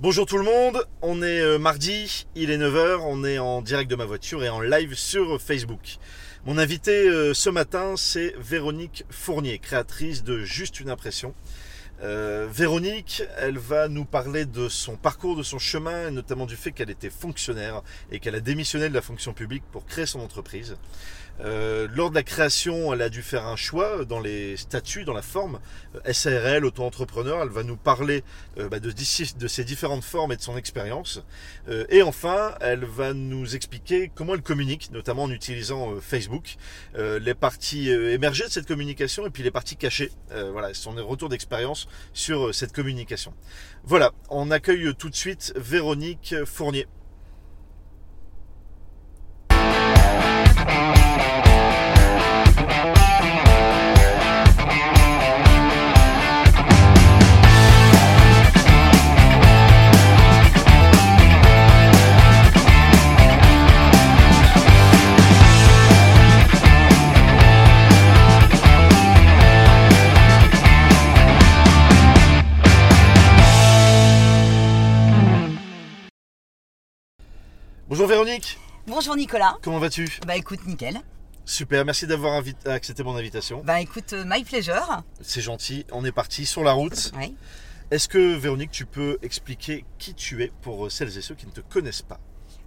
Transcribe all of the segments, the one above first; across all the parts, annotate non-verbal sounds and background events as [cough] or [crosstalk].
Bonjour tout le monde, on est euh, mardi, il est 9h, on est en direct de ma voiture et en live sur Facebook. Mon invité euh, ce matin, c'est Véronique Fournier, créatrice de Juste une impression. Euh, Véronique, elle va nous parler de son parcours, de son chemin, et notamment du fait qu'elle était fonctionnaire et qu'elle a démissionné de la fonction publique pour créer son entreprise. Euh, lors de la création, elle a dû faire un choix dans les statuts, dans la forme euh, SARL, auto-entrepreneur. Elle va nous parler euh, bah, de, de ces différentes formes et de son expérience. Euh, et enfin, elle va nous expliquer comment elle communique, notamment en utilisant euh, Facebook, euh, les parties émergées de cette communication et puis les parties cachées. Voilà, son retour d'expérience sur cette communication. Voilà, on accueille tout de suite Véronique Fournier. Bonjour Nicolas. comment vas-tu? Bah écoute, nickel. Super, merci d'avoir accepté mon invitation. Bah écoute, euh, my pleasure. C'est gentil, on est parti sur la route. Oui. Est-ce que Véronique, tu peux expliquer qui tu es pour celles et ceux qui ne te connaissent pas?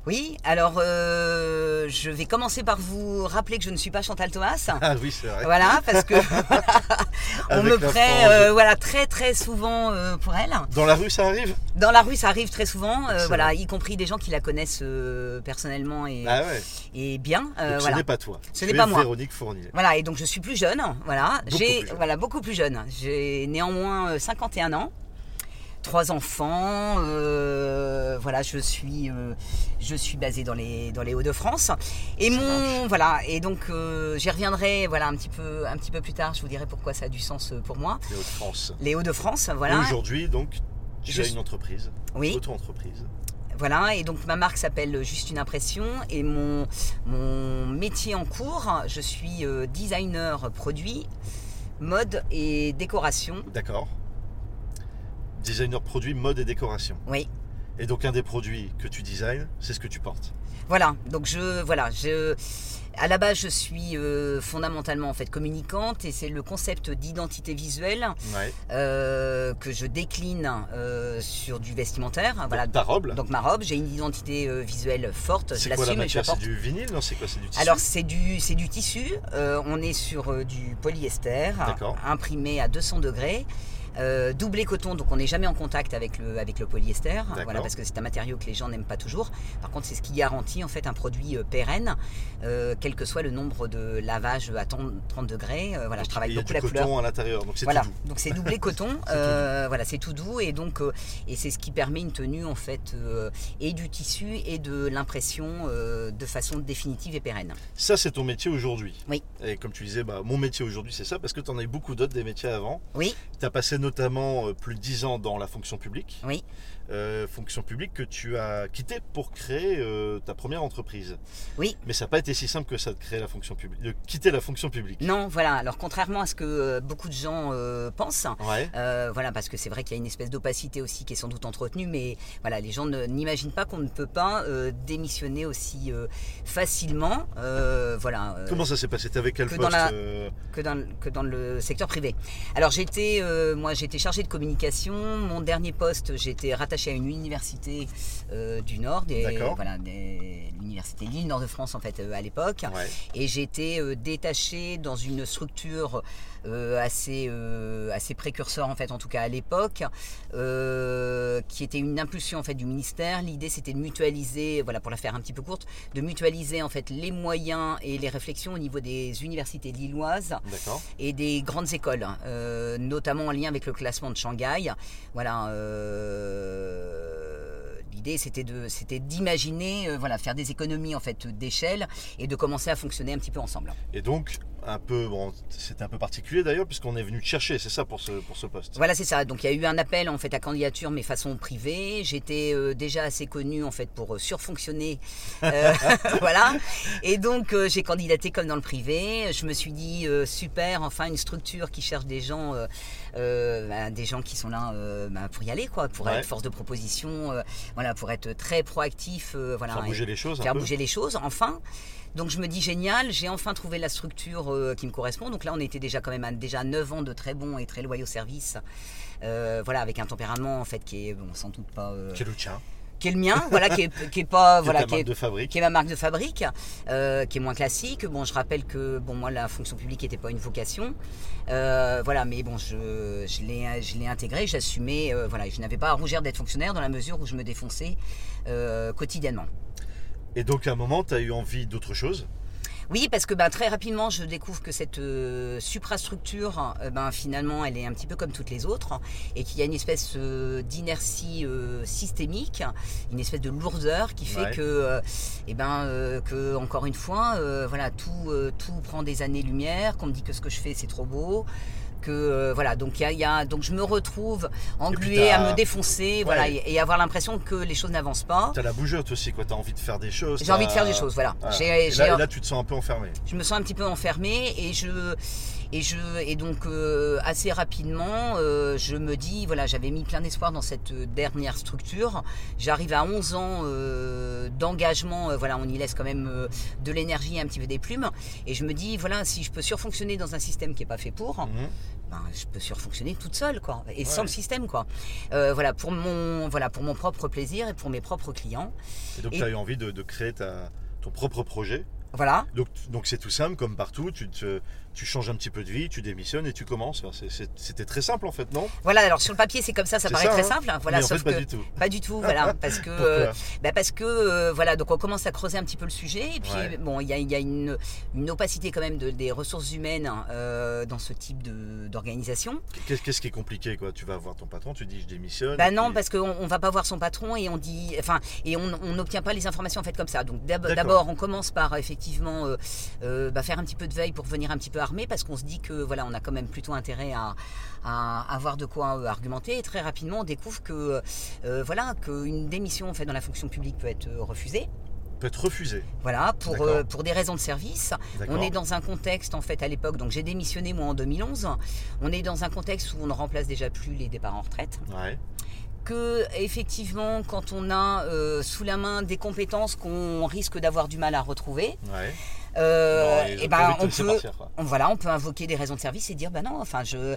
Oui, alors euh, je vais commencer par vous rappeler que je ne suis pas Chantal Thomas. Ah oui, c'est vrai. Voilà, parce que [laughs] on me prête euh, voilà, très très souvent euh, pour elle. Dans la rue, ça arrive? Dans la rue, ça arrive très souvent, voilà, y compris des gens qui la connaissent personnellement et, Ah ouais. et bien. Donc voilà. ce n'est pas toi. Ce n'est es pas moi. Véronique Fournier. Voilà, et donc je suis plus jeune, voilà. Beaucoup J'ai plus jeune. voilà beaucoup plus jeune. J'ai néanmoins euh, 51 ans, trois enfants. euh, voilà, je suis euh, je suis basée dans les dans les Hauts-de-France. Et Ça mon marche. voilà, et donc euh, j'y reviendrai voilà un petit peu un petit peu plus tard. Je vous dirai pourquoi ça a du sens pour moi. Les Hauts-de-France. Les Hauts-de-France, voilà. Aujourd'hui, donc, tu Je as une entreprise. Oui. Auto-entreprise. Voilà, et donc ma marque s'appelle Juste une impression et mon, mon métier en cours, je suis designer produit, mode et décoration. D'accord. Designer produit, mode et décoration. Oui, Et donc, un des produits que tu designs, c'est ce que tu portes. voilà, donc je, voilà, je, à la base je suis euh, fondamentalement en fait communicante et c'est le concept d'identité visuelle Ouais. euh, que je décline euh, sur du vestimentaire. Voilà, Donc, ta robe, donc ma robe, j'ai une identité visuelle forte, c'est quoi la matière? C'est du vinyle? Non, c'est quoi? C'est du tissu? Alors c'est du, c'est du tissu, on est sur du polyester, imprimé à 200 degrés. Euh, doublé coton, donc on n'est jamais en contact avec le, avec le polyester, voilà, parce que c'est un matériau que les gens n'aiment pas toujours. Par contre, c'est ce qui garantit en fait un produit euh, pérenne, euh, quel que soit le nombre de lavages à 30, 30 degrés. Euh, voilà, je travaille il y a beaucoup du la coton couleur. à l'intérieur, donc c'est Voilà, tout doux. donc c'est doublé [laughs] coton, voilà, c'est tout doux et donc et c'est ce qui permet une tenue en fait et du tissu et de l'impression de façon définitive et pérenne. Ça, c'est ton métier aujourd'hui. Oui. Et comme tu disais, bah, mon métier aujourd'hui, c'est ça, parce que tu en as eu beaucoup d'autres des métiers avant. Oui, Tu as passé notamment euh, plus de 10 ans dans la fonction publique. Euh, fonction publique que tu as quitté pour créer euh, ta première entreprise. Oui. Mais ça n'a pas été si simple que ça de créer la fonction publique, de quitter la fonction publique. Non, voilà. Alors contrairement à ce que euh, beaucoup de gens pensent, Ouais. voilà, parce que c'est vrai qu'il y a une espèce d'opacité aussi qui est sans doute entretenue, mais voilà, les gens ne- n'imaginent pas qu'on ne peut pas démissionner aussi facilement, voilà. Comment ça s'est passé? T'es avec quel que poste dans la- que dans, le- que dans le secteur privé. Alors j'étais, moi j'étais chargée de communication. Mon dernier poste, j'étais rattachée à une université euh, du Nord, des- voilà, des- l'université Lille Nord de France en fait euh, à l'époque. Ouais. Et j'étais euh, détachée dans une structure assez, euh, assez précurseur en fait, en tout cas à l'époque, euh, qui était une impulsion en fait du ministère. L'idée c'était de mutualiser, voilà pour la faire un petit peu courte, de mutualiser en fait les moyens et les réflexions au niveau des universités lilloises et des grandes écoles, hein, euh, notamment en lien avec le classement de Shanghai. Voilà. euh, L'idée, c'était de, c'était d'imaginer, euh, voilà, faire des économies en fait d'échelle et de commencer à fonctionner un petit peu ensemble. Et donc, un peu, bon, c'était un peu particulier d'ailleurs, puisqu'on est venu te chercher, c'est ça pour ce, pour ce poste. Voilà, c'est ça. Donc il y a eu un appel en fait à candidature, mais façon privée. J'étais euh, déjà assez connue en fait pour euh, surfonctionner, euh, [laughs] [laughs] voilà. Et donc j'ai candidaté comme dans le privé. Je me suis dit super, enfin une structure qui cherche des gens, bah, des gens qui sont là bah, pour y aller, quoi, pour Ouais. être force de proposition, voilà, pour être très proactif, voilà, Faire bouger les choses un faire peu. bouger les choses, enfin. Donc je me dis génial, j'ai enfin trouvé la structure euh, qui me correspond. Donc là on était déjà quand même à déjà 9 ans de très bons et très loyaux services. Euh, voilà, avec un tempérament en fait qui est bon, sans doute pas euh, Quel tien qui est le mien, voilà, qui est, qui est pas [laughs] Qui est voilà, qui marque est, de fabrique qui est ma marque de fabrique, euh, qui est moins classique. Bon, je rappelle que bon, moi, la fonction publique n'était pas une vocation. Euh, voilà, mais bon, je, je l'ai je l'ai intégré, j'assumais. euh, voilà, je n'avais pas à rougir d'être fonctionnaire dans la mesure où je me défonçais quotidiennement. Et donc à un moment, tu as eu envie d'autre chose? Oui, parce que ben, très rapidement, je découvre que cette euh, suprastructure, euh, ben, finalement, elle est un petit peu comme toutes les autres, et qu'il y a une espèce euh, d'inertie systémique, une espèce de lourdeur qui fait Ouais. que, eh ben, que, encore une fois, voilà, tout, tout prend des années-lumière, qu'on me dit que ce que je fais, c'est trop beau. Que euh, voilà, donc il y a- il y a, donc je me retrouve engluée t'as- à me défoncer, voilà, et, et avoir l'impression que les choses n'avancent pas. Tu as la bougeotte aussi, quoi. Tu as envie de faire des choses. J'ai envie de t'as- faire des choses, voilà. Et là, et là, tu te sens un peu enfermé. je me sens un petit peu enfermée et je et je et donc euh, assez rapidement euh, je me dis voilà j'avais mis plein d'espoir dans cette dernière structure j'arrive à 11 ans d'engagement euh, voilà on y laisse quand même euh, de l'énergie un petit peu des plumes et je me dis voilà si je peux surfonctionner dans un système qui est pas fait pour Mhm. ben, je peux surfonctionner toute seule quoi et sans le système quoi Euh, voilà pour mon voilà pour mon propre plaisir et pour mes propres clients Et donc tu as eu envie de, de créer ta, ton propre projet. voilà Donc donc c'est tout simple, comme partout. Tu, te- tu changes un petit peu de vie, tu démissionnes et tu commences. C'était très simple en fait, non? Voilà alors sur le papier c'est comme ça ça paraît ça, très hein. simple voilà Mais en sauf fait, pas que du tout. Pas du tout, voilà, [laughs] parce que euh, bah parce que euh, voilà, donc on commence à creuser un petit peu le sujet et puis Ouais. bon, il y a, il y a une, une opacité quand même de, des ressources humaines euh, dans ce type d'organisation. Qu'est-ce qui est compliqué quoi? Tu vas voir ton patron, tu dis je démissionne. Bah non, puis- parce qu'on on va pas voir son patron et on dit, enfin, et on n'obtient pas les informations en fait comme ça. Donc d'abord, on commence par effectivement bah, faire un petit peu de veille pour venir un petit peu armé, parce qu'on se dit que voilà, on a quand même plutôt intérêt à, à avoir de quoi euh, argumenter. Et très rapidement, on découvre que euh, voilà, qu'une démission en fait dans la fonction publique peut être euh, refusée. peut être refusé. Voilà, pour, euh, des raisons de service. On est dans un contexte, en fait, à l'époque, donc j'ai démissionné moi en 2011. On est dans un contexte où on ne remplace déjà plus les départs en retraite. Ouais. Que, effectivement, quand on a euh, sous la main des compétences qu'on risque d'avoir du mal à retrouver, Ouais. Euh, ils ont eh ben, on peut, partir, on, voilà, on peut invoquer des raisons de service et dire bah non, enfin je,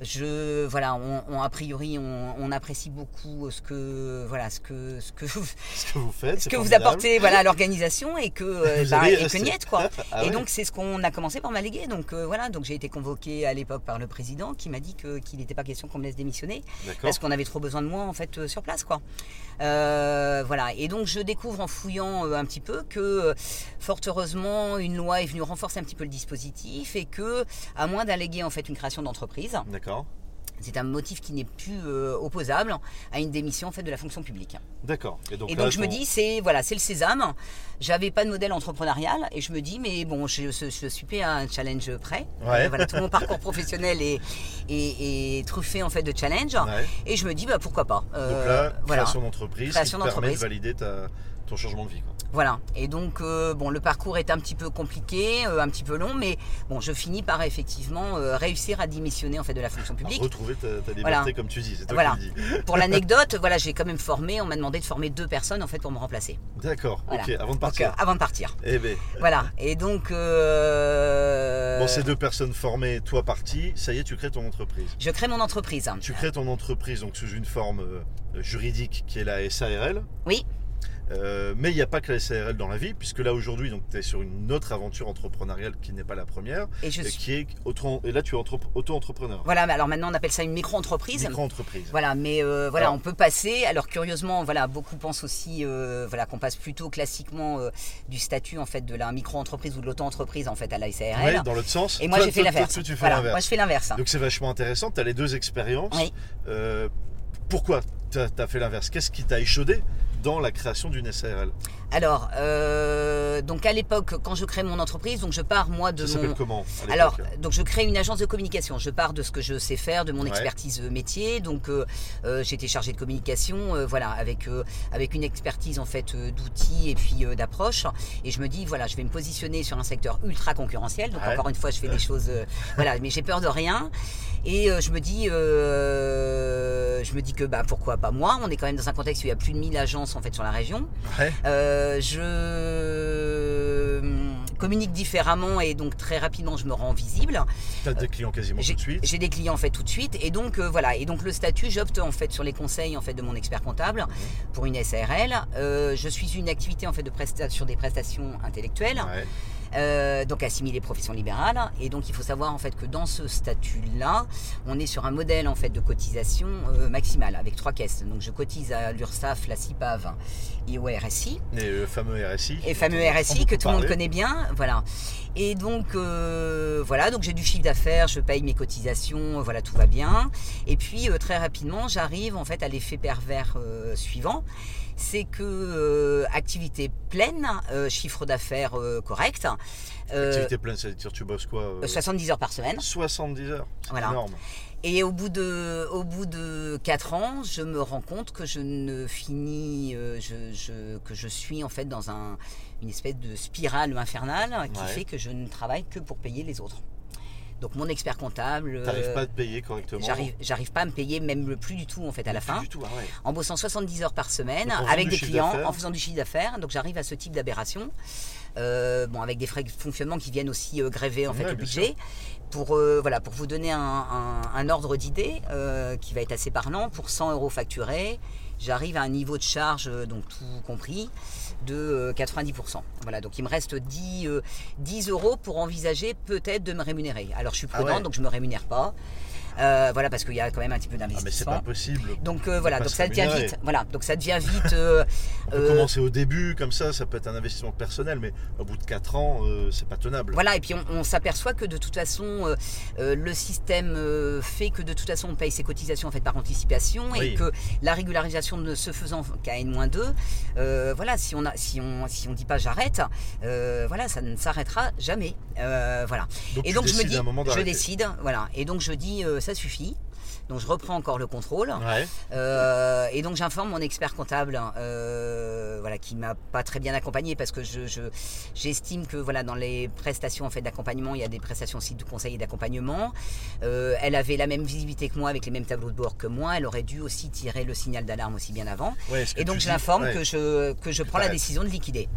je voilà, on, on- a priori on, on apprécie beaucoup ce que voilà ce que ce que Ce que vous faites, ce que vous apportez voilà à l'organisation et que [laughs] euh, y et que rester. niet quoi. [laughs] Ah et donc c'est ce qu'on a commencé par m'alléguer. Donc euh, voilà, donc j'ai été convoqué à l'époque par le président qui m'a dit que qu'il n'était pas question qu'on me laisse démissionner parce qu'on avait trop besoin de moi en fait euh, sur place quoi. Euh, voilà et donc je découvre en fouillant euh, un petit peu que euh, fort heureusement une loi est venue renforcer un petit peu le dispositif et que à moins d'alléguer en fait une création d'entreprise, D'accord. c'est un motif qui n'est plus euh, opposable à une démission en fait de la fonction publique. D'accord. Et donc, Et là, donc je me dis, c'est voilà, c'est le sésame. J'avais pas de modèle entrepreneurial et je me dis, mais bon, je, je, je suis prêt à un challenge prêt. Ouais. Euh, voilà, tout mon [laughs] parcours professionnel est, est, est truffé en fait de challenge. Ouais. Et je me dis, bah pourquoi pas. Donc Euh, là, voilà, création d'entreprise Création qui te permet de valider ta, ton changement de vie. Quoi. Voilà. Et donc euh, bon, le parcours est un petit peu compliqué, euh, un petit peu long, mais bon, je finis par effectivement euh, réussir à démissionner en fait de la fonction publique. retrouver ta, ta liberté Voilà. comme tu dis. Toi Voilà. qui dis. Pour l'anecdote, [laughs] voilà, j'ai quand même formé. On m'a demandé de former deux personnes en fait pour me remplacer. D'accord. Voilà. Ok. Avant de partir. avant de partir. Eh ben. Voilà. Et donc. Bon, ces deux personnes formées, toi parti, ça y est, tu crées ton entreprise. Je crée mon entreprise. Tu crées ton entreprise donc sous une forme juridique qui est la SARL. Oui. Euh, mais il n'y a pas que la SARL dans la vie, puisque là aujourd'hui, tu es sur une autre aventure entrepreneuriale qui n'est pas la première, Et je suis. qui est auto- et là tu es entre- auto-entrepreneur, Voilà, mais alors maintenant on appelle ça une micro-entreprise. micro-entreprise. Voilà, mais euh, voilà, Alors- on peut passer. Alors curieusement, voilà, beaucoup pensent aussi, euh, voilà, qu'on passe plutôt classiquement du statut en fait de la micro-entreprise ou de l'auto-entreprise en fait à la SARL. Ouais, dans l'autre sens. Et moi j'ai fait l'inverse. Voilà, moi je fais l'inverse. Donc c'est vachement intéressant, tu as les deux expériences. Oui. Pourquoi tu as, fait l'inverse? Qu'est-ce qui t'a échaudé? Dans la création d'une SARL Alors, euh, donc à l'époque, quand je crée mon entreprise, donc je pars moi de Ça s'appelle mon. comment Alors, donc je crée une agence de communication. Je pars de ce que je sais faire, de mon Ouais. expertise euh, métier. Donc, euh, euh, j'étais chargée de communication, voilà, avec avec une expertise en fait d'outils et puis d'approche. Et je me dis, voilà, je vais me positionner sur un secteur ultra concurrentiel. Donc Ouais. encore une fois, je fais des choses, voilà, mais j'ai peur de rien. Et euh, je me dis, euh, je me dis que bah pourquoi pas moi? On est quand même dans un contexte où il y a plus de 1000 agences en fait sur la région. Ouais. Euh, je hum, communique différemment et donc très rapidement je me rends visible. T'as des clients quasiment tout de suite. j'ai des clients en fait tout de suite et donc euh, voilà et donc le statut j'opte en fait sur les conseils en fait de mon expert comptable pour une SARL. Je suis une activité en fait de presta- sur des prestations intellectuelles Ouais. Euh, donc assimilées professions libérales et donc il faut savoir en fait que dans ce statut là on est sur un modèle en fait de cotisation euh, maximale avec trois caisses donc je cotise à l'URSSAF, la CIPAV et au RSI Et le fameux RSI. et fameux RSI que tout le monde connaît bien, voilà. Et donc euh, voilà, donc j'ai du chiffre d'affaires, je paye mes cotisations, voilà tout va bien. Et puis euh, très rapidement, j'arrive en fait à l'effet pervers euh, suivant, c'est que euh, activité pleine, euh, chiffre d'affaires euh, correct, Activité pleine, c'est-à-dire tu bosses quoi euh, 70 heures par semaine. 70 heures. C'est Voilà. énorme. Et au bout de, au bout de 4 ans, je me rends compte que je ne finis, je, je- que je suis en fait dans un, une espèce de spirale infernale qui Ouais. fait que je ne travaille que pour payer les autres. Donc mon expert comptable, T'arrives euh, pas à te payer correctement. j'arrive, j'arrive pas à me payer même le plus du tout en fait à la fin. Du tout, ah ouais. En bossant 70 heures par semaine, avec des clients, en faisant du chiffre d'affaires, donc j'arrive à ce type d'aberration. Euh, bon, avec des frais de fonctionnement qui viennent aussi euh, gréver en fait le budget. Pour, euh, voilà, pour vous donner un, un- un ordre d'idée qui va être assez parlant, pour 100 euros facturés, j'arrive à un niveau de charge, donc tout compris, de euh, 90%. Voilà, donc il me reste 10, euh, 10 euros pour envisager peut-être de me rémunérer. Alors je suis Ah prudent, ouais. donc je me rémunère pas. Euh, voilà, parce qu'il y a quand même un petit peu Ah mais c'est d'investissement. pas possible. Donc euh, On voilà, donc ça devient vite, voilà, donc ça devient vite. [laughs] euh, On peut euh, commencer au début comme ça, ça peut être un investissement personnel, mais au bout de 4 ans, euh, c'est pas tenable. Voilà, et puis on, on s'aperçoit que de toute façon, euh, euh, le système euh, fait que de toute façon, on paye ses cotisations en fait par anticipation Oui. et que la régularisation ne se faisant qu'à N-2, euh, voilà, si on a, si on, si on dit pas j'arrête, euh, voilà, ça ne s'arrêtera jamais. Euh, voilà. Donc, et donc je me dis, je décide, voilà, et donc je dis euh, ça suffit. Donc je reprends encore le contrôle. Ouais. Euh, et donc j'informe mon expert comptable, euh, voilà, qui m'a pas très bien accompagné parce que je, je- j'estime que voilà dans les prestations en fait d'accompagnement, il y a des prestations aussi de conseil et d'accompagnement. Euh, elle avait la même visibilité que moi avec les mêmes tableaux de bord que moi. Elle aurait dû aussi tirer le signal d'alarme aussi bien avant. Ouais, Et donc je l'informe ouais. que je que je prends la décision de liquider.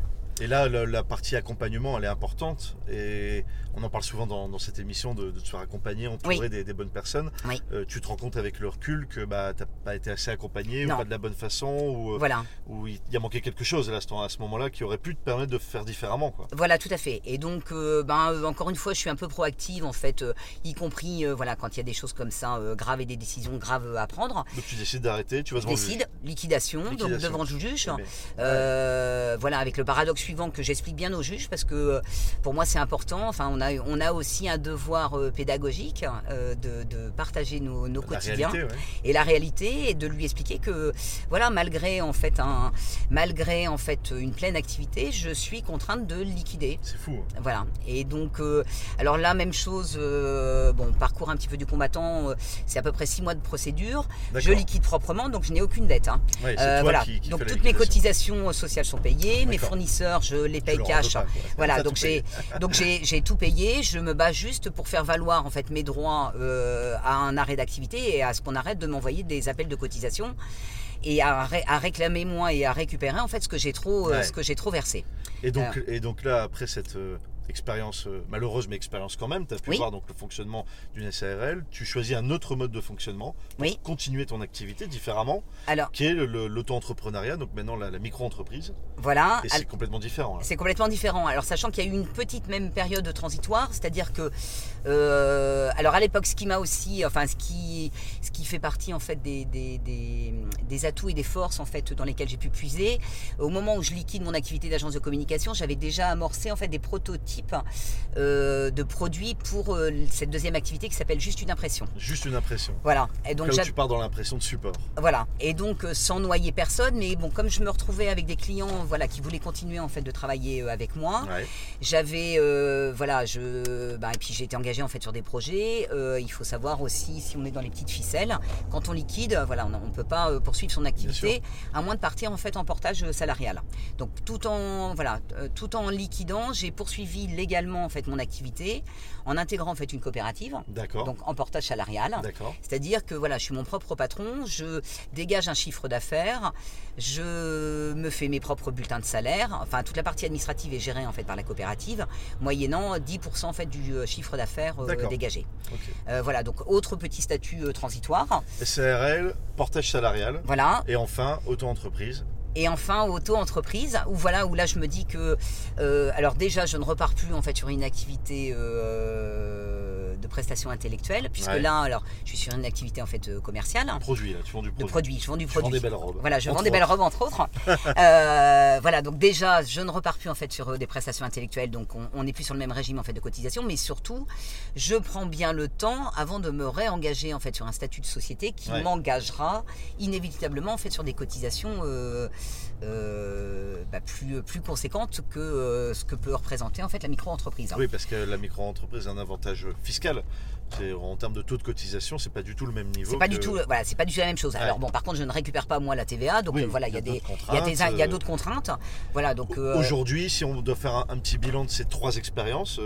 Et là, la, la partie accompagnement, elle est importante. Et on en parle souvent dans, dans cette émission de, de te faire accompagner, entourer Oui. des, des bonnes personnes. Oui. Euh, tu te rends compte avec le recul que bah, tu n'as pas été assez accompagné, Non. ou pas de la bonne façon, ou, euh, Voilà. ou il y a manqué quelque chose à ce temps- à ce moment-là qui aurait pu te permettre de faire différemment. Quoi. Voilà, tout à fait. Et donc, euh, ben, encore une fois, je suis un peu proactive, en fait, euh, y compris voilà, quand il y a des choses comme ça graves et des décisions graves à prendre. Donc tu décides d'arrêter, tu vas devant décide, liquidation, donc devant le juge. Mais- Euh, voilà, avec le paradoxe suivant que j'explique bien aux juges, parce que pour moi c'est important. Enfin, on a, on a aussi un devoir euh, pédagogique euh, de, de partager nos, quotidiens réalité, ouais. et la réalité et de lui expliquer que voilà malgré en fait un malgré en fait une pleine activité je suis contrainte de liquider C'est fou. hein. voilà et donc euh, alors là même chose bon parcours un petit peu du combattant c'est à peu près six mois de procédure je liquide proprement donc je n'ai aucune dette hein. Ouais, Euh, voilà qui, qui donc toutes mes cotisations sociales sont payées mes fournisseurs je les paye cash pas, voilà, donc j'ai donc j'ai tout payé. Je me bats juste pour faire valoir en fait mes droits euh, à un arrêt d'activité et à ce qu'on arrête de m'envoyer des appels de cotisation et à, ré- à réclamer moi et à récupérer en fait ce que j'ai trop euh, Ouais. ce que j'ai trop versé. Et donc, et donc là, après cette euh, expérience euh, malheureuse, mais expérience quand même, tu as pu Oui. voir donc, le fonctionnement d'une SARL, tu choisis un autre mode de fonctionnement pour Oui. continuer ton activité différemment, Alors qui est l'auto-entrepreneuriat, donc maintenant la, la micro-entreprise. voilà. Et c'est complètement différent. là. C'est complètement différent. Alors sachant qu'il y a eu une petite même période de transitoire, c'est-à-dire que, euh, alors à l'époque, ce qui m'a aussi, enfin ce qui, ce qui fait partie en fait des, des, des, des atouts et des forces en fait dans lesquels j'ai pu puiser, au moment où je liquide mon activité d'agence de communication, j'avais déjà amorcé en fait des prototypes euh, de produits pour euh, cette deuxième activité qui s'appelle juste une impression. Juste une impression. Voilà. Et donc Là tu pars dans l'impression de support. Voilà. Et donc sans noyer personne, mais bon, comme je me retrouvais avec des clients, voilà, qui voulaient continuer en fait de travailler avec moi, j'avais, voilà, je, bah, et puis j'ai été engagé en fait sur des projets. il faut savoir aussi si on est dans les petites ficelles, quand on liquide, voilà, on ne peut pas poursuivre son activité à moins de partir en fait en portage salarial. Donc tout en voilà, tout en liquidant, j'ai poursuivi légalement en fait mon activité en intégrant en fait une coopérative. Donc en portage salarial. C'est-à-dire que voilà, je suis mon propre patron, je dégage un chiffre d'affaires, je me fais mes propres bulletins de salaire. Enfin, toute la partie administrative est gérée en fait par la coopérative, moyennant 10% en fait du euh, chiffre d'affaires euh, dégagé. Euh, voilà, donc autre petit statut transitoire. SARL, portage salarial. Voilà. Et enfin, auto-entreprise. Et enfin, auto-entreprise, où voilà, où là je me dis que, euh, alors déjà, je ne repars plus en fait sur une activité euh, de prestation intellectuelle, puisque là, alors, je suis sur une activité en fait euh, commerciale. Produit, là, tu vends du produit. De produit, je vends du produit. Je vends des belles robes. Voilà, je vends des belles robes entre autres. [laughs] voilà, donc déjà, je ne repars plus en fait sur des prestations intellectuelles, donc on n'est plus sur le même régime en fait de cotisation, mais surtout, je prends bien le temps avant de me réengager en fait sur un statut de société qui m'engagera inévitablement en fait sur des cotisations. Euh, bah, plus, plus conséquente que euh, ce que peut représenter en fait la micro-entreprise. Oui, parce que la micro-entreprise a un avantage fiscal. En termes de taux de cotisation, c'est pas du tout le même niveau. C'est pas du tout, voilà, c'est pas du tout la même chose. Alors bon, par contre, je ne récupère pas moi la TVA, donc voilà, il y a des, il y a d'autres contraintes. Voilà, donc euh, aujourd'hui, si on doit faire un, petit bilan de ces trois expériences,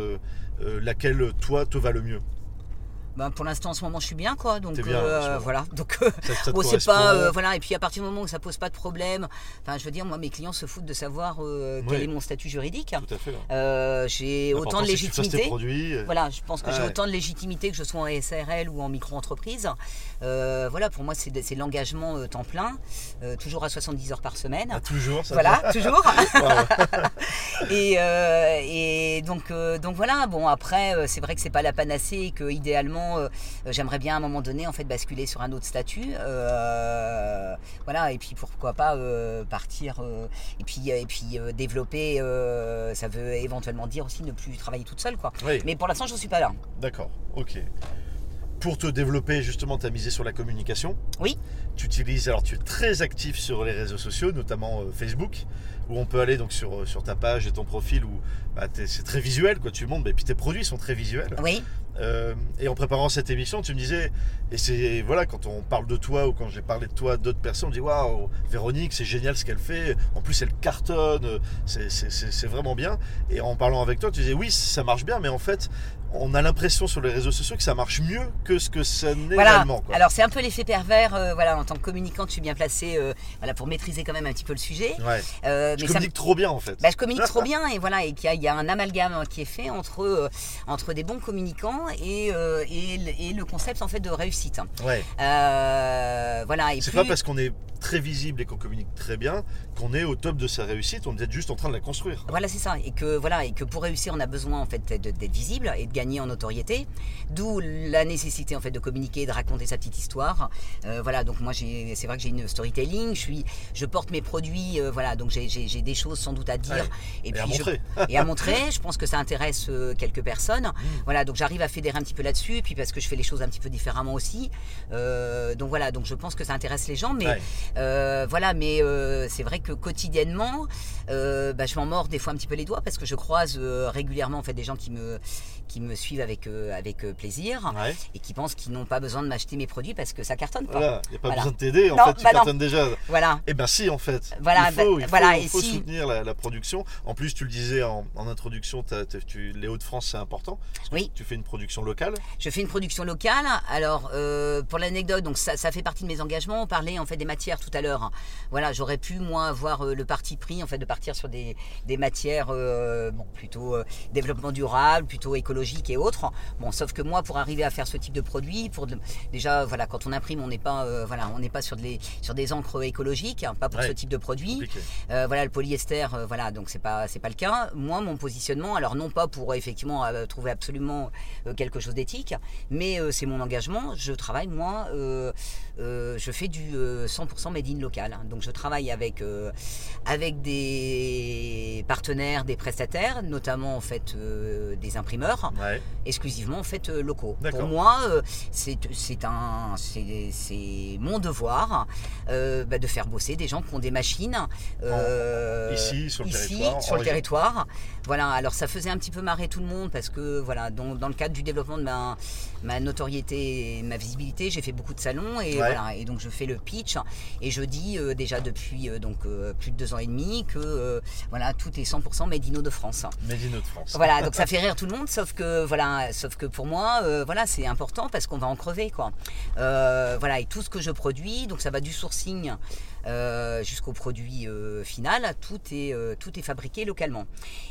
laquelle toi te va le mieux? Ben, pour l'instant en ce moment je suis bien quoi. Donc euh, voilà. Donc [laughs] euh, c'est pas euh, voilà. Et puis à partir du moment où ça pose pas de problème enfin je veux dire moi mes clients se foutent de savoir quel est mon statut juridique. Tout à fait. j'ai autant de légitimité. voilà je pense que j'ai autant de légitimité que je sois en SARL ou en micro entreprise voilà pour moi c'est l'engagement temps plein toujours à 70 heures par semaine. Ah, toujours ça voilà [laughs] toujours. [laughs] Et, et donc donc voilà. Bon après c'est vrai que c'est pas la panacée que idéalement euh, j'aimerais bien à un moment donné en fait basculer sur un autre statut. Euh, voilà, et puis pourquoi pas euh, partir et puis, et puis développer, ça veut éventuellement dire aussi ne plus travailler toute seule. Quoi. Mais pour l'instant, je ne suis pas là. D'accord, ok pour te développer, justement, tu as misé sur la communication. Oui. Tu utilises, alors tu es très actif sur les réseaux sociaux, notamment Facebook, où on peut aller donc sur, sur ta page et ton profil, où bah, c'est très visuel, quoi. Tu montres, et puis tes produits sont très visuels. Oui. Euh, et en préparant cette émission, tu me disais, et c'est voilà, quand on parle de toi ou quand j'ai parlé de toi d'autres personnes, on dit waouh, Véronique, c'est génial ce qu'elle fait. En plus, elle cartonne, c'est vraiment bien. Et en parlant avec toi, tu disais oui, ça marche bien, mais en fait, on a l'impression sur les réseaux sociaux que ça marche mieux que ce que ça n'est réellement. Alors c'est un peu l'effet pervers. Euh, voilà, en tant que communicante, je suis bien placé euh, voilà, pour maîtriser quand même un petit peu le sujet. Ouais. Euh, je communique trop bien en fait. Bah, je communique trop [laughs] bien et voilà et qu'il y, a un amalgame qui est fait entre entre des bons communicants et, et, le concept en fait de réussite. Ouais. voilà. C'est pas parce qu'on est très visible et qu'on communique très bien qu'on est au top de sa réussite. On est juste en train de la construire. Voilà, c'est ça. Et que voilà et que pour réussir, on a besoin en fait d'être visible et de gagner en notoriété. D'où la nécessité en fait de communiquer, de raconter sa petite histoire. Euh, voilà, donc moi c'est vrai que j'ai une storytelling. Je suis, je porte mes produits. Euh, voilà, donc j'ai des choses sans doute à dire et, puis à montrer. [laughs] et à montrer. Je pense que ça intéresse euh, quelques personnes. Mmh. Voilà, donc j'arrive à fédérer un petit peu là-dessus. Puis parce que je fais les choses un petit peu différemment aussi. donc voilà, donc je pense que ça intéresse les gens. Mais voilà, mais c'est vrai que quotidiennement, bah, je m'en mords des fois un petit peu les doigts parce que je croise régulièrement en fait des gens qui me qui me suivent avec, euh, avec euh, plaisir et qui pensent qu'ils n'ont pas besoin de m'acheter mes produits parce que ça cartonne pas. Voilà, il n'y a pas besoin de t'aider, en fait, tu bah cartonnes déjà. Voilà. Et eh ben si, en fait. Voilà, il faut, il faut, soutenir la, production. En plus, tu le disais en, introduction, tu, les Hauts-de-France, c'est important. Oui. Tu fais une production locale Je fais une production locale. Alors, euh, pour l'anecdote, donc ça, ça, fait partie de mes engagements. On parlait en fait des matières tout à l'heure. Voilà, j'aurais pu, moi, avoir le parti pris, en fait, de partir sur des, des matières bon, plutôt développement durable, plutôt écologique et autres. Bon, sauf que moi, pour arriver à faire ce type de produit, pour déjà, voilà, quand on imprime, on n'est pas, euh, voilà, on n'est pas sur, sur des encres écologiques, hein, pas pour ce type de produit. Euh, voilà, le polyester, euh, voilà, donc c'est pas, c'est pas le cas. Moi, mon positionnement, alors non pas pour effectivement trouver absolument quelque chose d'éthique, mais c'est mon engagement. Je travaille, moi, je fais du 100% made in local. Donc je travaille avec, euh, avec des partenaires, des prestataires, notamment en fait euh, des imprimeurs, Ouais. exclusivement en fait euh, locaux. Pour moi, euh, c'est c'est un c'est c'est mon devoir euh, bah, de faire bosser des gens qui ont des machines euh, Ici, sur le ici, territoire, en sur le région. territoire. Voilà, alors ça faisait un petit peu marrer tout le monde parce que voilà, dans, dans le cadre du développement de ma, notoriété et ma visibilité, j'ai fait beaucoup de salons et Ouais. voilà, et donc je fais le pitch et je dis euh, déjà depuis euh, donc euh, plus de deux ans et demi que voilà, tout est 100% made in de France. Made in de France. Voilà, donc ça [laughs] fait rire tout le monde, sauf que voilà, sauf que pour moi, voilà, c'est important parce qu'on va en crever, quoi. Voilà, et tout ce que je produis, donc ça va du sourcing euh, jusqu'au produit euh, final, tout est euh, tout est fabriqué localement.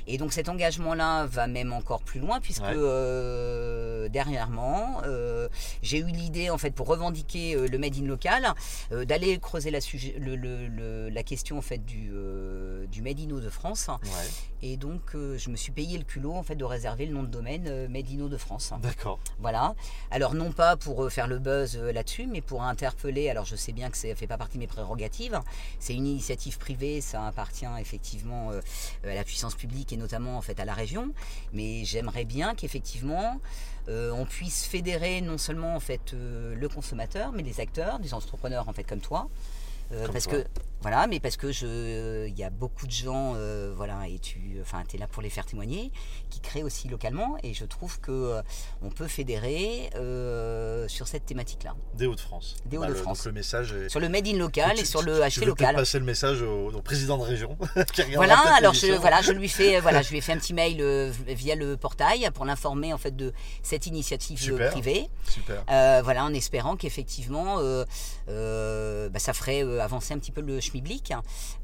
Et donc cet engagement-là va même encore plus loin puisque Ouais. dernièrement, euh, j'ai eu l'idée en fait pour revendiquer euh, le made in local, euh, d'aller creuser la sujet, le- le- le- la question en fait du du made in de France. Ouais. Et donc, je me suis payé le culot en fait de réserver le nom de domaine Made in de France. D'accord. Voilà. Alors non pas pour faire le buzz là-dessus, mais pour interpeller. Alors je sais bien que ça fait pas partie de mes prérogatives. C'est une initiative privée, ça appartient effectivement à la puissance publique et notamment en fait à la région. Mais j'aimerais bien qu'effectivement on puisse fédérer non seulement en fait euh, le consommateur, mais les acteurs, des entrepreneurs en fait comme toi. Euh, parce toi. que voilà, mais parce que je, il y a beaucoup de gens, euh, voilà, et tu, enfin, es là pour les faire témoigner, qui créent aussi localement, et je trouve que euh, on peut fédérer euh, sur cette thématique-là, Des Hauts-de-France. Des Bah, le- Hauts-de-France. le message est. sur le made in local Tu- et sur tu- le tu peut-être local. passer le message au, au président de région [laughs] qui Voilà, alors je, voilà, je lui fais, [laughs] voilà, je lui ai fait un petit mail via le portail pour l'informer en fait de cette initiative Super. privée. Super. Voilà, en espérant qu'effectivement, bah, ça ferait avancer un petit peu le schmilblick.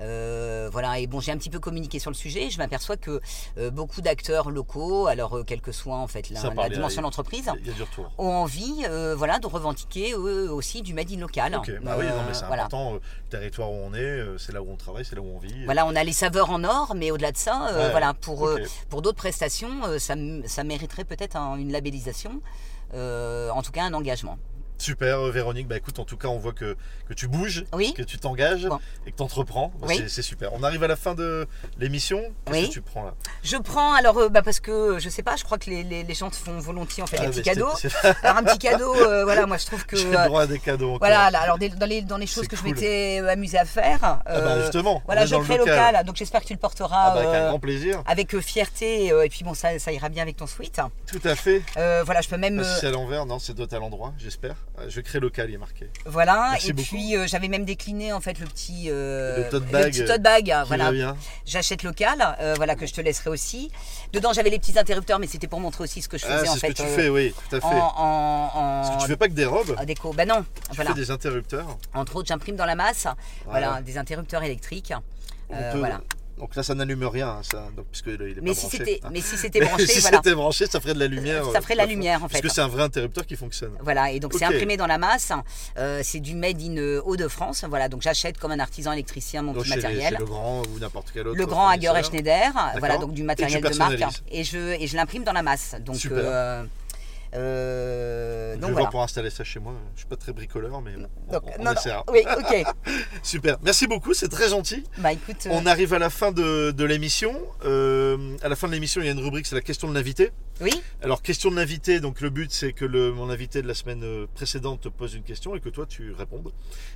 Euh, voilà, et bon, j'ai un petit peu communiqué sur le sujet. Je m'aperçois que euh, beaucoup d'acteurs locaux, alors euh, quelle que soit en fait la, dimension de l'entreprise, ont envie, voilà, de revendiquer eux aussi du made in local. Ok, bah oui, non, mais c'est voilà. important. Le territoire où on est, c'est là où on travaille, c'est là où on vit. Voilà, on a les saveurs en or, mais au-delà de ça, Ouais, voilà, pour, pour d'autres prestations, ça, mériterait peut-être un- une labellisation, euh, en tout cas un engagement. Super, euh, Véronique. Bah écoute, en tout cas, on voit que, que tu bouges, Oui. que tu t'engages Bon. et que tu entreprends. Bah, Oui. c'est- super. On arrive à la fin de l'émission. Qu'est-ce Oui. que tu prends là? Je prends alors euh, bah, parce que je sais pas, je crois que les, les, les gens te font volontiers en fait Ah, des petits cadeaux. [laughs] Alors un petit cadeau, euh, voilà, moi je trouve que [laughs] J'ai euh, le droit à des cadeaux. encore. voilà, là, alors des- dans les dans les choses que je m'étais amusée à faire. Ah bah euh, justement, voilà, je crée local. donc j'espère que tu le porteras Ah avec un euh, grand plaisir. avec euh, fierté euh, et puis bon ça, ça ira bien avec ton sweat. Tout à fait. Euh, voilà, je peux même si euh, c'est à l'envers, non, c'est doit à l'endroit, j'espère. Ah, Je crée local, il est marqué. voilà Merci et beaucoup. puis euh, j'avais même décliné en fait le petit euh, Le tote bag, petit tote bag, Qui voilà. va bien. J'achète local, euh, voilà que je te laisserai aussi. Dedans j'avais les petits interrupteurs, mais c'était pour montrer aussi ce que je faisais Ah, c'est en ce fait. que tu fais, oui, tout à fait. en, en, en- Parce que tu fais pas que des robes, en déco. Bah non, tu voilà. fais des interrupteurs. Entre autres, j'imprime dans la masse, voilà, Voilà. des interrupteurs électriques. Peut- voilà. Donc là, ça n'allume rien, hein, ça, donc, puisque il est Mais pas si branché, hein. mais si [laughs] c'était Mais branché, si voilà. c'était branché, ça ferait de la lumière. Ça euh, ferait de la fait. lumière, en Parce fait. que c'est un vrai interrupteur qui fonctionne. Voilà, et donc c'est imprimé dans la masse. Euh, c'est du made in euh, Hauts-de-France. Voilà, donc j'achète comme un artisan électricien mon Donc petit les- matériel. le grand ou n'importe quel autre. le grand Hager et. Schneider, voilà donc du matériel de marque, et je et je l'imprime dans la masse. Donc Super. euh, euh, Je donc vais voilà. voir pour installer ça chez moi. Je suis pas très bricoleur, mais on, Donc, on non, non, essaiera. oui, ok. [laughs] Super. Merci beaucoup, c'est très gentil. Bah écoute, euh, On arrive à la fin de, de l'émission. Euh, à la fin de l'émission, il y a une rubrique, c'est la question de l'invité. Oui, Alors, question de l'invité, donc le but c'est que le, mon invité de la semaine euh, précédente te pose une question et que toi tu répondes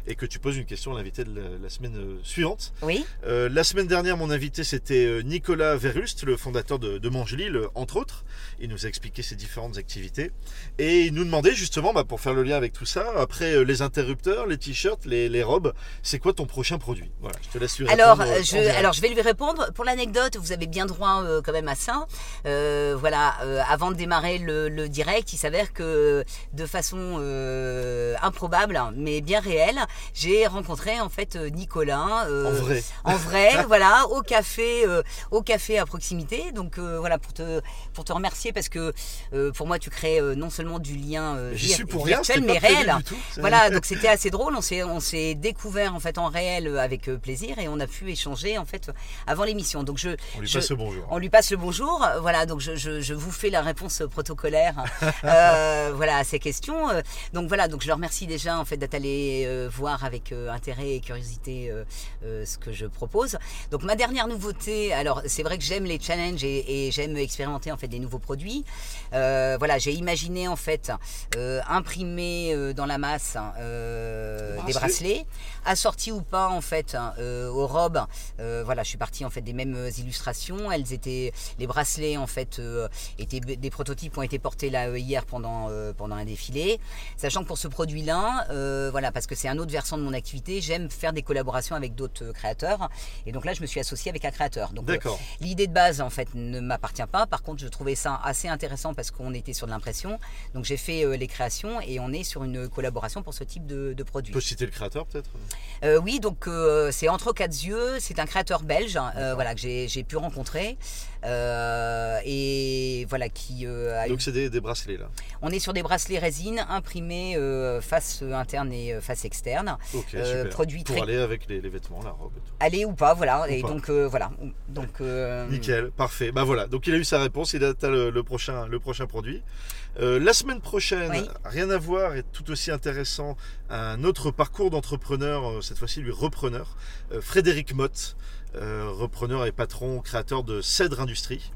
et que tu poses une question à l'invité de la, la semaine euh, suivante. oui, Euh, la semaine dernière, mon invité c'était Nicolas Verust, le fondateur de, de Mangelil, entre autres. Il nous a expliqué ses différentes activités et il nous demandait justement, bah, pour faire le lien avec tout ça, après les interrupteurs, les t-shirts, les, les robes, c'est quoi ton prochain produit? Voilà, je te laisse lui répondre, je, alors, je vais lui répondre. Pour l'anecdote, vous avez bien droit euh, quand même à ça. Euh, voilà, avant de démarrer le, le direct, il s'avère que de façon euh, improbable, mais bien réelle, j'ai rencontré en fait euh, Nicolas. euh, en vrai. en vrai, [laughs] voilà, au café, euh, au café à proximité. Donc euh, voilà, pour te, pour te remercier parce que euh, pour moi, tu crées euh, non seulement du lien euh, rien, virtuel, mais réel. tout. Voilà, donc [laughs] c'était assez drôle. On s'est, on s'est découvert en fait en réel euh, avec euh, plaisir et on a pu échanger en fait avant l'émission. Donc je, On lui je- passe le bonjour. on lui passe le bonjour. Voilà, donc je, je, je vous fait la réponse protocolaire [laughs] euh, voilà, à ces questions. Donc voilà, donc je leur remercie déjà en fait d'être allé euh, voir avec euh, intérêt et curiosité euh, ce que je propose. Donc ma dernière nouveauté, alors c'est vrai que j'aime les challenges et, et j'aime expérimenter en fait des nouveaux produits. voilà, j'ai imaginé en fait imprimer dans la masse des bracelets, assortis ou pas en fait hein, aux robes. voilà, je suis partie en fait des mêmes illustrations. Elles étaient les bracelets en fait étaient des prototypes ont été portés là hier pendant pendant un défilé. Sachant que pour ce produit-là, euh, voilà, parce que c'est un autre versant de mon activité, j'aime faire des collaborations avec d'autres créateurs. Et donc là, je me suis associé avec un créateur. Donc euh, l'idée de base, en fait, ne m'appartient pas. Par contre, je trouvais ça assez intéressant parce qu'on était sur de l'impression. Donc j'ai fait euh, les créations et on est sur une collaboration pour ce type de, de produit. Tu peux citer le créateur peut-être? Oui, donc c'est Entre quatre yeux. C'est un créateur belge, voilà, que j'ai pu rencontrer. Et voilà, qui a Donc c'est des, des bracelets là On est sur des bracelets résine imprimés euh, face interne et euh, face externe. Ok, euh, Produit Pour aller avec les, vêtements, la robe. Aller ou pas, voilà. et donc voilà. Donc, Nickel, parfait. Bah voilà, donc il a eu sa réponse, il a le, prochain, le prochain produit. la semaine prochaine, rien à voir et tout aussi intéressant, un autre parcours d'entrepreneur, cette fois-ci lui repreneur, Frédéric Mott, repreneur et patron, créateur de Cèdre Industrie.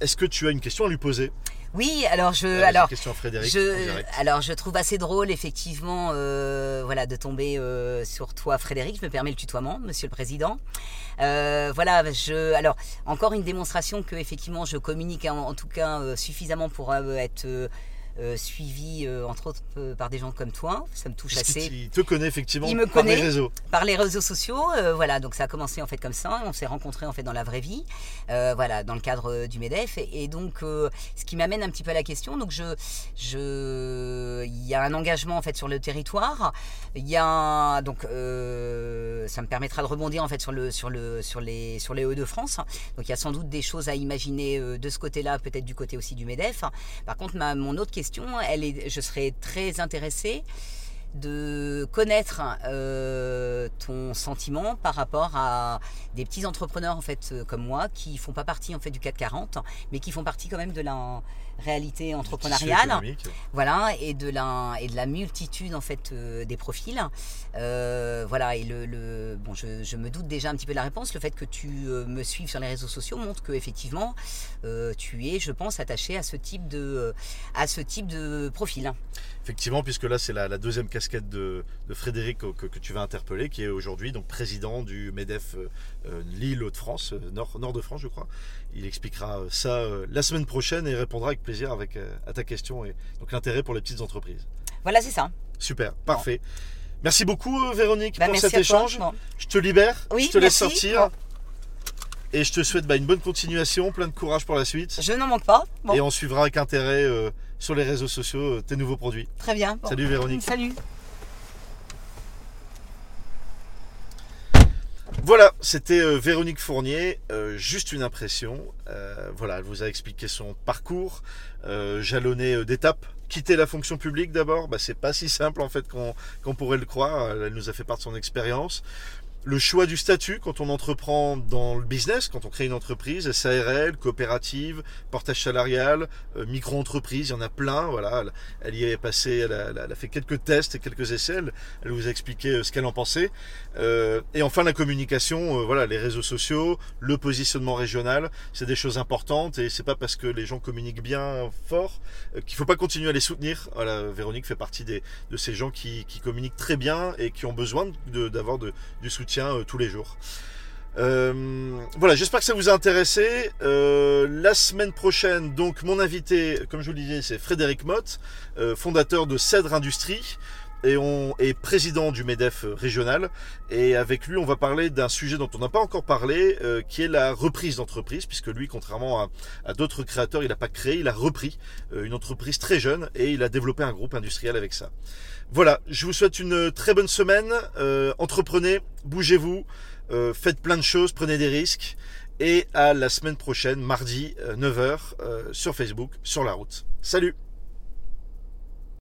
Est-ce que tu as une question à lui poser? Oui, alors je, euh, alors, Frédéric, je, alors je trouve assez drôle effectivement, euh, voilà, de tomber euh, sur toi, Frédéric. Je me permets le tutoiement, Monsieur le Président. voilà, je, alors encore une démonstration que effectivement je communique en, en tout cas suffisamment pour être euh, suivi euh, entre autres euh, par des gens comme toi. Ça me touche assez. Il te connaît effectivement il me par connaît les réseaux. Par les réseaux sociaux, voilà. Donc ça a commencé en fait comme ça. On s'est rencontrés en fait dans la vraie vie, voilà, dans le cadre du Medef. Et, donc, ce qui m'amène un petit peu à la question. Donc je, je, il y a un engagement en fait sur le territoire. Il y a donc, ça me permettra de rebondir en fait sur le, sur le, sur les, sur les Hauts-de-France. Donc il y a sans doute des choses à imaginer de ce côté-là, peut-être du côté aussi du Medef. Par contre, ma, mon autre question elle est, je serais très intéressée de connaître euh, ton sentiment par rapport à des petits entrepreneurs en fait euh, comme moi qui font pas partie en fait du 440 mais qui font partie quand même de la réalité entrepreneuriale. voilà et de la et de la multitude en fait euh, des profils. Voilà et le, bon je, me doute déjà un petit peu de la réponse. Le fait que tu me suives sur les réseaux sociaux montre que effectivement tu es je pense attaché à ce type de à ce type de profil. Effectivement puisque là c'est la, la deuxième casquette de, Frédéric que, tu vas interpeller, qui est aujourd'hui donc président du MEDEF euh, euh, Lille Hauts-de-France, euh, nord, nord de France je crois. Il expliquera ça la semaine prochaine et répondra avec plaisir avec, à ta question et donc l'intérêt pour les petites entreprises. Voilà, c'est ça. Super, parfait. Merci beaucoup Véronique bah, pour cet échange. Je te libère, je te laisse sortir. Et je te souhaite bah, une bonne continuation, plein de courage pour la suite. Je n'en manque pas. Et on suivra avec intérêt euh, sur les réseaux sociaux euh, tes nouveaux produits. Très bien. Salut Véronique. Salut. Voilà, c'était euh, Véronique Fournier, juste une impression. voilà, elle vous a expliqué son parcours, jalonné d'étapes. Quitter la fonction publique d'abord, bah, c'est pas si simple en fait qu'on pourrait le croire. Elle nous a fait part de son expérience le choix du statut quand on entreprend dans le business, quand on crée une entreprise, SARL, coopérative, portage salarial, euh, micro-entreprise, il y en a plein. Voilà, elle, y est passée, elle a, fait quelques tests et quelques essais. Elle, vous a expliqué euh, ce qu'elle en pensait. Euh, et enfin la communication, voilà, les réseaux sociaux, le positionnement régional, c'est des choses importantes et c'est pas parce que les gens communiquent bien fort qu'il faut pas continuer à les soutenir. Voilà, Véronique fait partie des, de ces gens qui, qui communiquent très bien et qui ont besoin d'avoir du soutien euh, tous les jours. Euh, voilà, j'espère que ça vous a intéressé. Euh, la semaine prochaine, donc, mon invité, comme je vous le disais, c'est Frédéric Mott, fondateur de Cèdre Industrie et on est président du MEDEF régional. Et avec lui, on va parler d'un sujet dont on n'a pas encore parlé, qui est la reprise d'entreprise, puisque lui, contrairement à, d'autres créateurs, il n'a pas créé, il a repris une entreprise très jeune et il a développé un groupe industriel avec ça. Voilà, je vous souhaite une très bonne semaine. Euh, entreprenez, bougez-vous, euh, faites plein de choses, prenez des risques. Et à la semaine prochaine, mardi 9h, euh, sur Facebook, sur la route. Salut